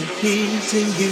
He to you?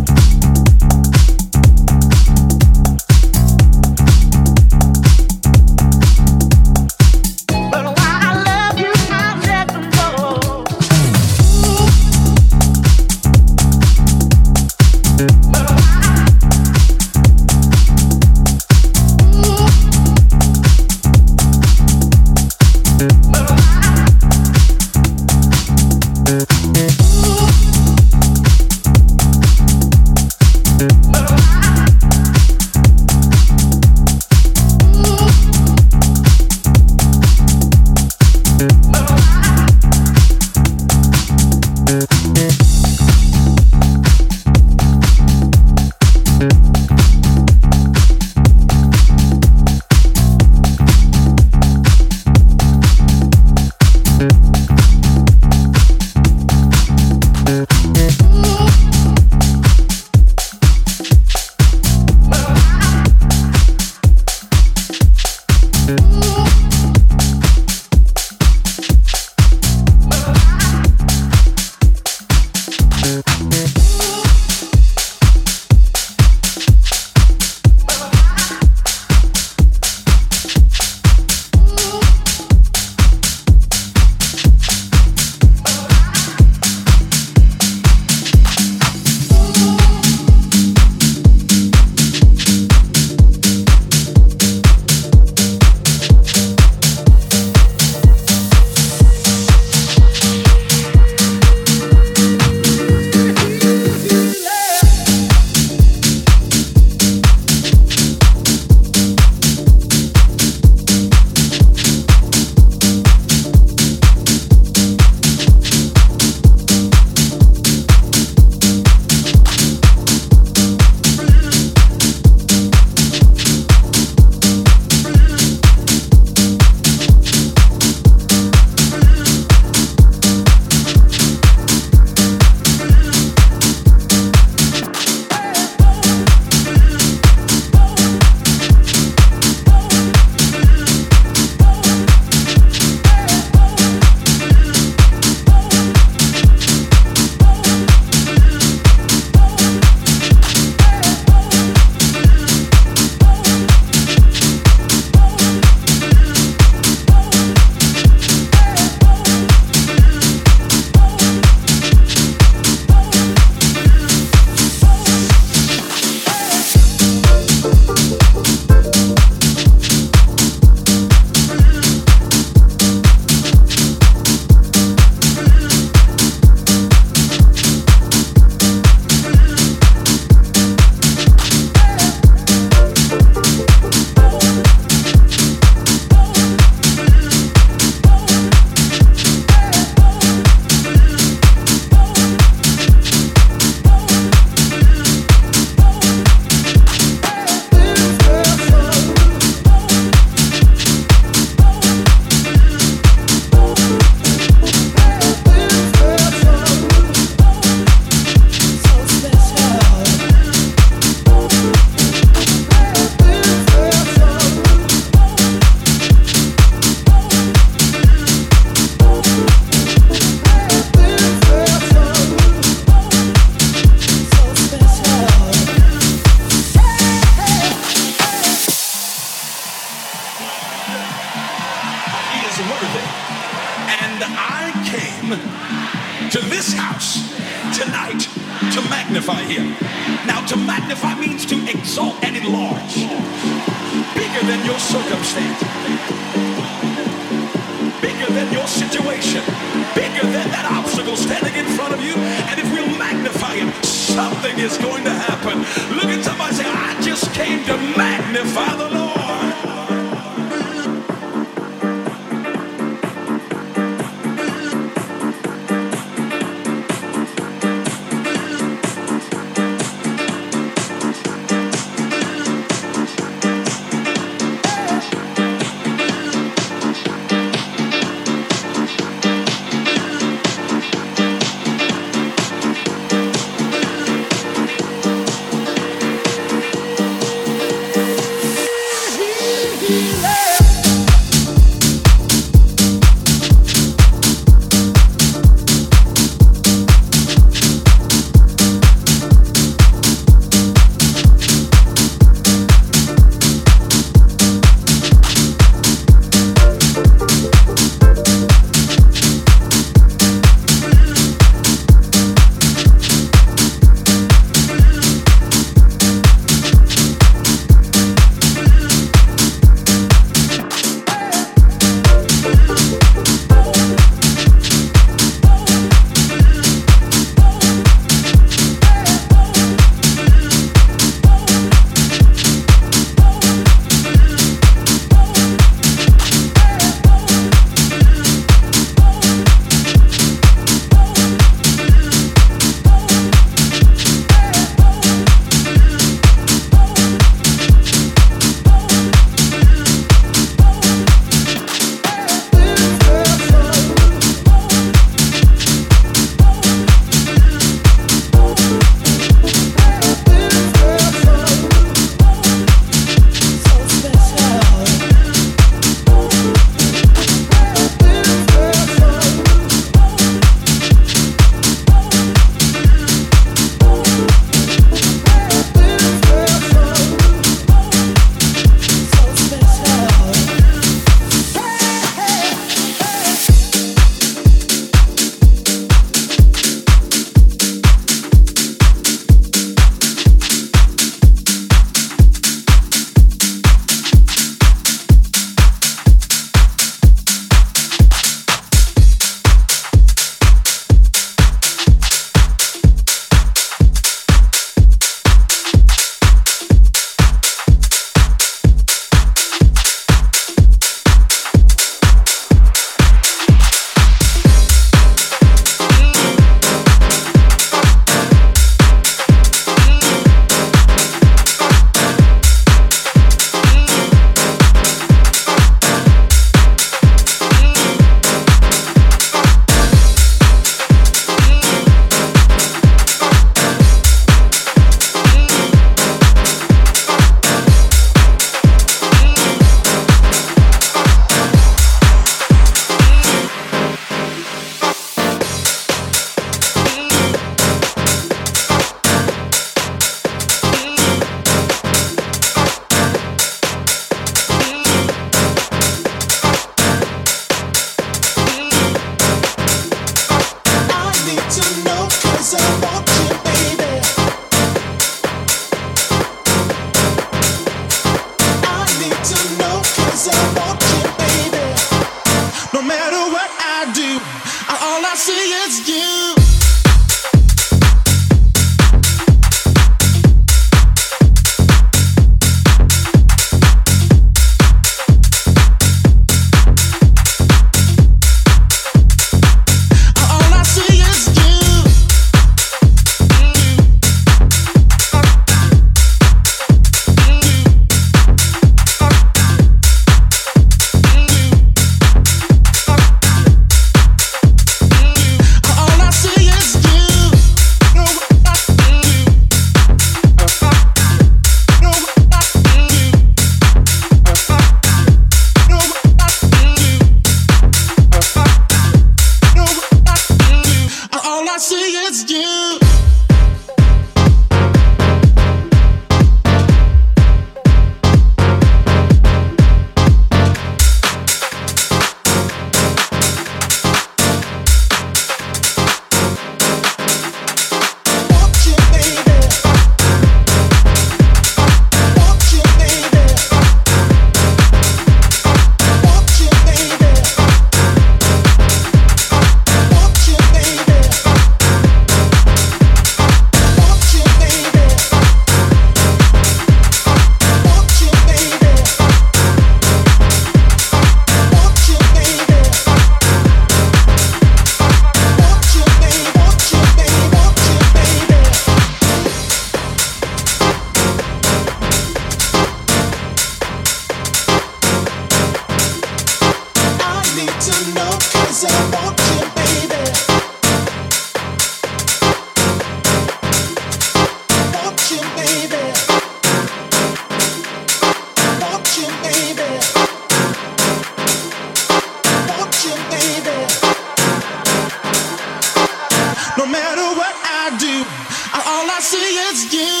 All I see